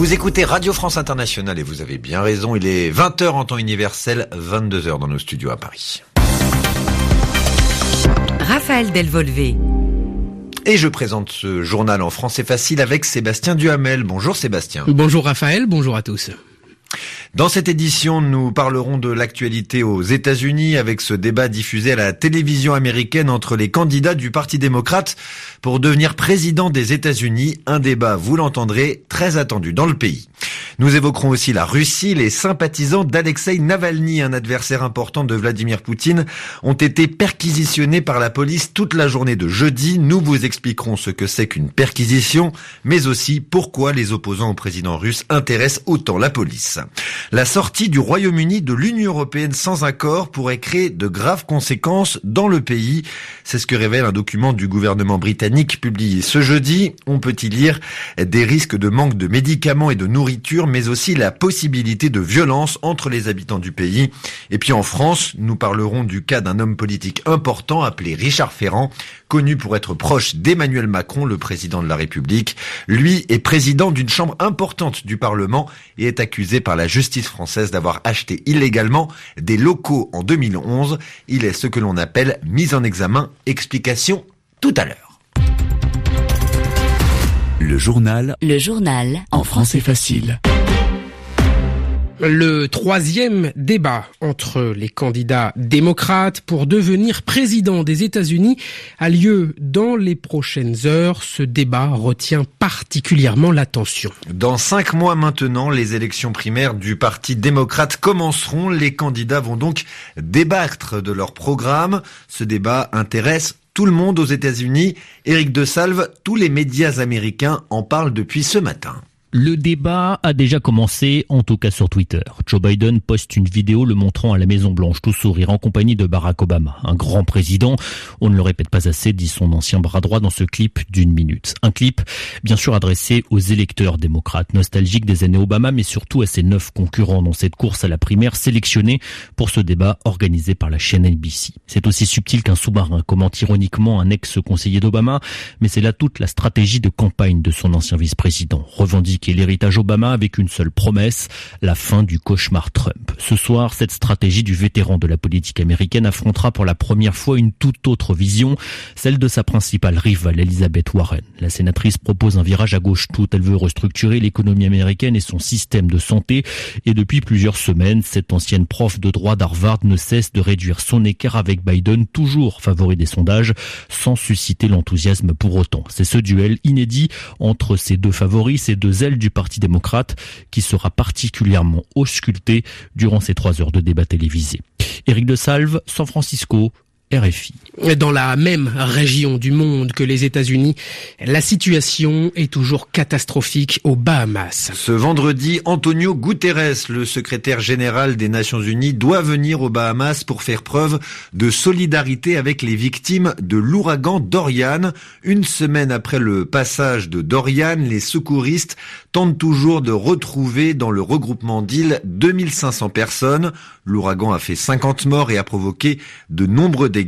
Vous écoutez Radio France Internationale et vous avez bien raison, il est 20h en temps universel, 22h dans nos studios à Paris. Raphaël Delvolvé. Et je présente ce journal en français facile avec Sébastien Duhamel. Bonjour Sébastien. Bonjour Raphaël, bonjour à tous. Dans cette édition, nous parlerons de l'actualité aux États-Unis avec ce débat diffusé à la télévision américaine entre les candidats du Parti démocrate pour devenir président des États-Unis. Un débat, vous l'entendrez, très attendu dans le pays. Nous évoquerons aussi la Russie. Les sympathisants d'Alexei Navalny, un adversaire important de Vladimir Poutine, ont été perquisitionnés par la police toute la journée de jeudi. Nous vous expliquerons ce que c'est qu'une perquisition, mais aussi pourquoi les opposants au président russe intéressent autant la police. La sortie du Royaume-Uni de l'Union européenne sans accord pourrait créer de graves conséquences dans le pays. C'est ce que révèle un document du gouvernement britannique publié ce jeudi. On peut y lire des risques de manque de médicaments et de nourriture, mais aussi la possibilité de violence entre les habitants du pays. Et puis en France, nous parlerons du cas d'un homme politique important appelé Richard Ferrand, connu pour être proche d'Emmanuel Macron, le président de la République. Lui est président d'une chambre importante du Parlement et est accusé par la justice française d'avoir acheté illégalement des locaux en 2011. Il est ce que l'on appelle mise en examen. Explication tout à l'heure. Le journal. Le journal. En français facile. Le troisième débat entre les candidats démocrates pour devenir président des États-Unis a lieu dans les prochaines heures. Ce débat retient particulièrement l'attention. Dans cinq mois maintenant, les élections primaires du Parti démocrate commenceront. Les candidats vont donc débattre de leur programme. Ce débat intéresse tout le monde aux États-Unis. Éric de Salve, tous les médias américains en parlent depuis ce matin. Le débat a déjà commencé, en tout cas sur Twitter. Joe Biden poste une vidéo le montrant à la Maison Blanche, tout sourire, en compagnie de Barack Obama, un grand président. On ne le répète pas assez, dit son ancien bras droit dans ce clip d'une minute. Un clip, bien sûr, adressé aux électeurs démocrates, nostalgiques des années Obama, mais surtout à ses neuf concurrents dans cette course à la primaire sélectionnée pour ce débat organisé par la chaîne NBC. C'est aussi subtil qu'un sous-marin, commente ironiquement un ex-conseiller d'Obama, mais c'est là toute la stratégie de campagne de son ancien vice-président, et l'héritage Obama avec une seule promesse, la fin du cauchemar Trump. Ce soir, cette stratégie du vétéran de la politique américaine affrontera pour la première fois une toute autre vision, celle de sa principale rivale, Elizabeth Warren. La sénatrice propose un virage à gauche tout. Elle veut restructurer l'économie américaine et son système de santé. Et depuis plusieurs semaines, cette ancienne prof de droit d'Harvard ne cesse de réduire son écart avec Biden, toujours favori des sondages, sans susciter l'enthousiasme pour autant. C'est ce duel inédit entre ces deux favoris, ces deux ailes du Parti démocrate qui sera particulièrement ausculté durant ces trois heures de débat télévisé. Éric de Salve, San Francisco, RFI. Dans la même région du monde que les États-Unis, la situation est toujours catastrophique aux Bahamas. Ce vendredi, Antonio Guterres, le secrétaire général des Nations Unies, doit venir aux Bahamas pour faire preuve de solidarité avec les victimes de l'ouragan Dorian. Une semaine après le passage de Dorian, les secouristes tentent toujours de retrouver dans le regroupement d'îles 2500 personnes. L'ouragan a fait 50 morts et a provoqué de nombreux dégâts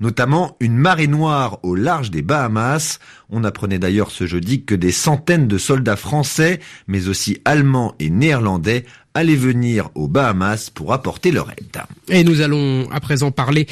notamment une marée noire au large des Bahamas. On apprenait d'ailleurs ce jeudi que des centaines de soldats français, mais aussi allemands et néerlandais, allaient venir aux Bahamas pour apporter leur aide. Et nous allons à présent parler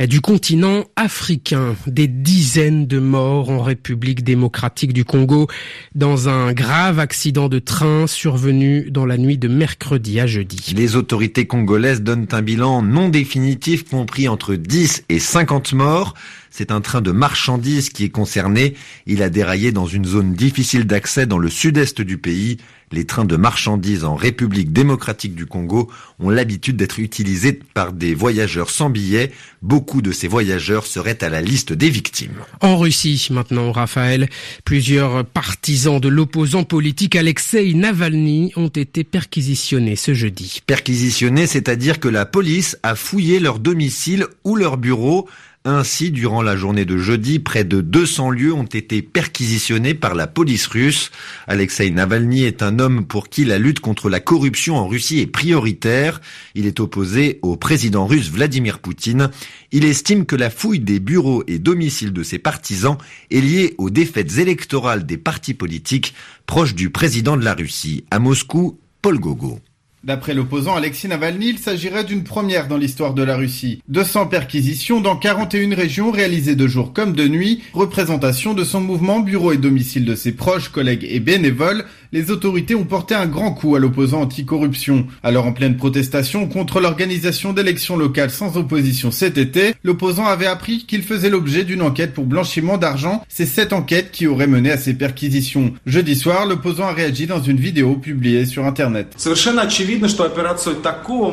du continent africain. Des dizaines de morts en République démocratique du Congo dans un grave accident de train survenu dans la nuit de mercredi à jeudi. Les autorités congolaises donnent un bilan non définitif compris entre 10 et 50 morts. C'est un train de marchandises qui est concerné. Il a déraillé dans une zone difficile d'accès dans le sud-est du pays. Les trains de marchandises en République démocratique du Congo ont l'habitude d'être utilisés par des voyageurs sans billets. Beaucoup de ces voyageurs seraient à la liste des victimes. En Russie, maintenant, Raphaël, plusieurs partisans de l'opposant politique Alexei Navalny ont été perquisitionnés ce jeudi. Perquisitionnés, c'est-à-dire que la police a fouillé leur domicile ou leur bureau Ainsi, durant la journée de jeudi, près de 200 lieux ont été perquisitionnés par la police russe. Alexei Navalny est un homme pour qui la lutte contre la corruption en Russie est prioritaire. Il est opposé au président russe Vladimir Poutine. Il estime que la fouille des bureaux et domiciles de ses partisans est liée aux défaites électorales des partis politiques proches du président de la Russie. À Moscou, Paul Gogo. D'après l'opposant Alexis Navalny, il s'agirait d'une première dans l'histoire de la Russie. 200 perquisitions dans 41 régions réalisées de jour comme de nuit, représentation de son mouvement, bureau et domicile de ses proches, collègues et bénévoles, les autorités ont porté un grand coup à l'opposant anticorruption. Alors en pleine protestation contre l'organisation d'élections locales sans opposition cet été, l'opposant avait appris qu'il faisait l'objet d'une enquête pour blanchiment d'argent. C'est cette enquête qui aurait mené à ces perquisitions. Jeudi soir, l'opposant a réagi dans une vidéo publiée sur Internet.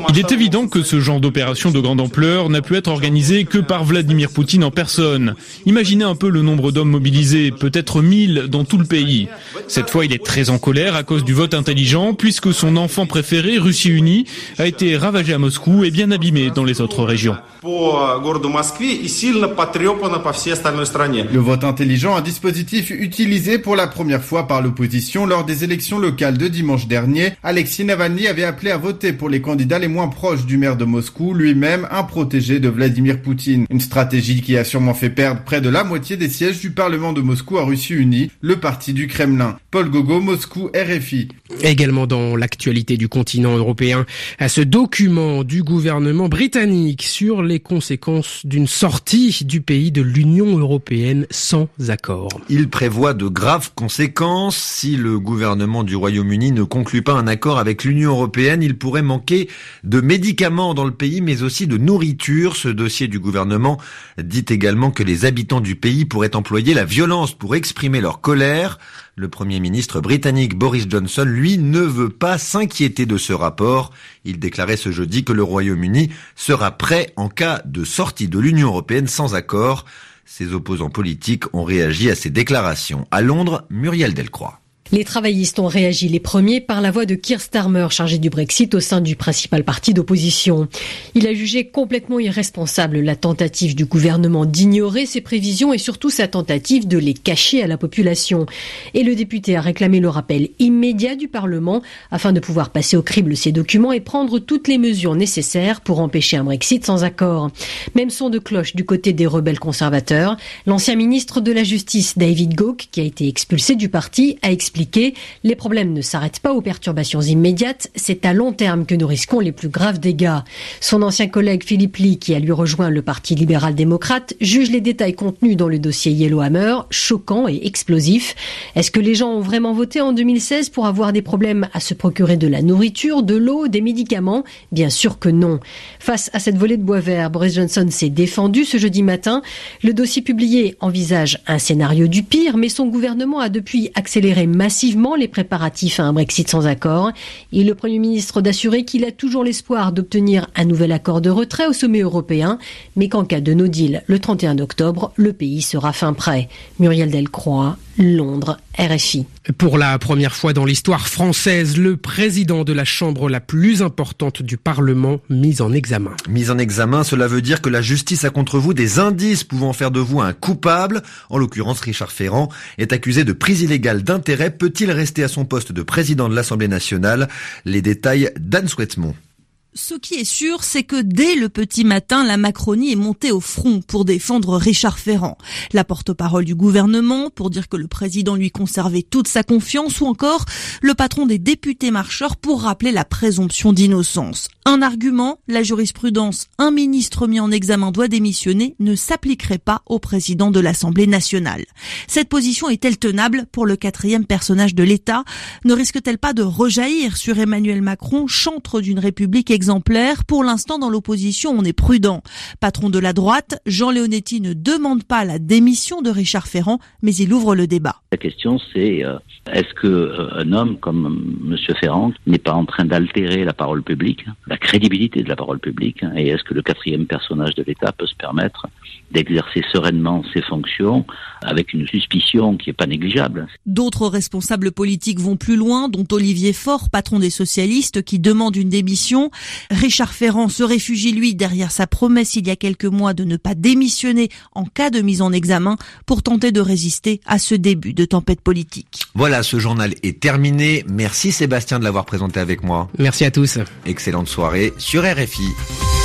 Il est évident que ce genre d'opération de grande ampleur n'a pu être organisé que par Vladimir Poutine en personne. Imaginez un peu le nombre d'hommes mobilisés, peut-être 1000 dans tout le pays. Cette fois, il est très en colère à cause du vote intelligent, puisque son enfant préféré, Russie Unie, a été ravagé à Moscou et bien abîmé dans les autres régions. Le vote intelligent, un dispositif utilisé pour la première fois par l'opposition lors des élections locales de dimanche dernier, Alexis Navalny avait appelé à voter pour les candidats les moins proches du maire de Moscou, lui-même un protégé de Vladimir Poutine. Une stratégie qui a sûrement fait perdre près de la moitié des sièges du Parlement de Moscou à Russie Unie, le parti du Kremlin. Paul Gogo, Moscou, RFI. Également dans l'actualité du continent européen, à ce document du gouvernement britannique sur les conséquences d'une sortie du pays de l'Union européenne sans accord. Il prévoit de graves conséquences. Si le gouvernement du Royaume-Uni ne conclut pas un accord avec l'Union européenne, il pourrait manquer de médicaments dans le pays, mais aussi de nourriture. Ce dossier du gouvernement dit également que les habitants du pays pourraient employer la violence pour exprimer leur colère. Le Premier ministre britannique Boris Johnson, lui, ne veut pas s'inquiéter de ce rapport. Il déclarait ce jeudi que le Royaume-Uni sera prêt en cas de sortie de l'Union européenne sans accord. Ses opposants politiques ont réagi à ces déclarations. À Londres, Muriel Delcroix. Les travaillistes ont réagi les premiers par la voix de Keir Starmer, chargé du Brexit au sein du principal parti d'opposition. Il a jugé complètement irresponsable la tentative du gouvernement d'ignorer ses prévisions et surtout sa tentative de les cacher à la population. Et le député a réclamé le rappel immédiat du Parlement afin de pouvoir passer au crible ces documents et prendre toutes les mesures nécessaires pour empêcher un Brexit sans accord. Même son de cloche du côté des rebelles conservateurs. L'ancien ministre de la Justice, David Gauke, qui a été expulsé du parti, a expliqué les problèmes ne s'arrêtent pas aux perturbations immédiates, c'est à long terme que nous risquons les plus graves dégâts. Son ancien collègue Philippe Lee, qui a lui rejoint le Parti libéral-démocrate, juge les détails contenus dans le dossier Yellowhammer choquants et explosifs. Est-ce que les gens ont vraiment voté en 2016 pour avoir des problèmes à se procurer de la nourriture, de l'eau, des médicaments? Bien sûr que non. Face à cette volée de bois vert, Boris Johnson s'est défendu ce jeudi matin. Le dossier publié envisage un scénario du pire, mais son gouvernement a depuis accéléré massivement les préparatifs à un Brexit sans accord et le Premier ministre d'assurer qu'il a toujours l'espoir d'obtenir un nouvel accord de retrait au sommet européen, mais qu'en cas de no deal le 31 octobre, le pays sera fin prêt. Muriel Delcroix, Londres, RFI. Pour la première fois dans l'histoire française, le président de la Chambre la plus importante du Parlement mis en examen. Mis en examen, cela veut dire que la justice a contre vous des indices pouvant faire de vous un coupable. En l'occurrence, Richard Ferrand est accusé de prise illégale d'intérêt. Peut-il rester à son poste de président de l'Assemblée nationale? Les détails d'Anne Souhaitemont. Ce qui est sûr, c'est que dès le petit matin, la Macronie est montée au front pour défendre Richard Ferrand. La porte-parole du gouvernement pour dire que le président lui conservait toute sa confiance ou encore le patron des députés marcheurs pour rappeler la présomption d'innocence. Un argument, la jurisprudence un ministre mis en examen doit démissionner ne s'appliquerait pas au président de l'Assemblée nationale. Cette position est-elle tenable pour le quatrième personnage de l'État? Ne risque-t-elle pas de rejaillir sur Emmanuel Macron, chantre d'une république exemplaire. Pour l'instant, dans l'opposition, on est prudent. Patron de la droite, Jean Leonetti ne demande pas la démission de Richard Ferrand, mais il ouvre le débat. La question, c'est euh, est-ce que euh, un homme comme euh, M. Ferrand n'est pas en train d'altérer la parole publique, la crédibilité de la parole publique, hein, et est-ce que le quatrième personnage de l'État peut se permettre d'exercer sereinement ses fonctions avec une suspicion qui n'est pas négligeable? D'autres responsables politiques vont plus loin, dont Olivier Faure, patron des socialistes, qui demande une démission. Richard Ferrand se réfugie, lui, derrière sa promesse il y a quelques mois de ne pas démissionner en cas de mise en examen pour tenter de résister à ce début de tempête politique. Voilà, ce journal est terminé. Merci Sébastien de l'avoir présenté avec moi. Merci à tous. Excellente soirée sur RFI.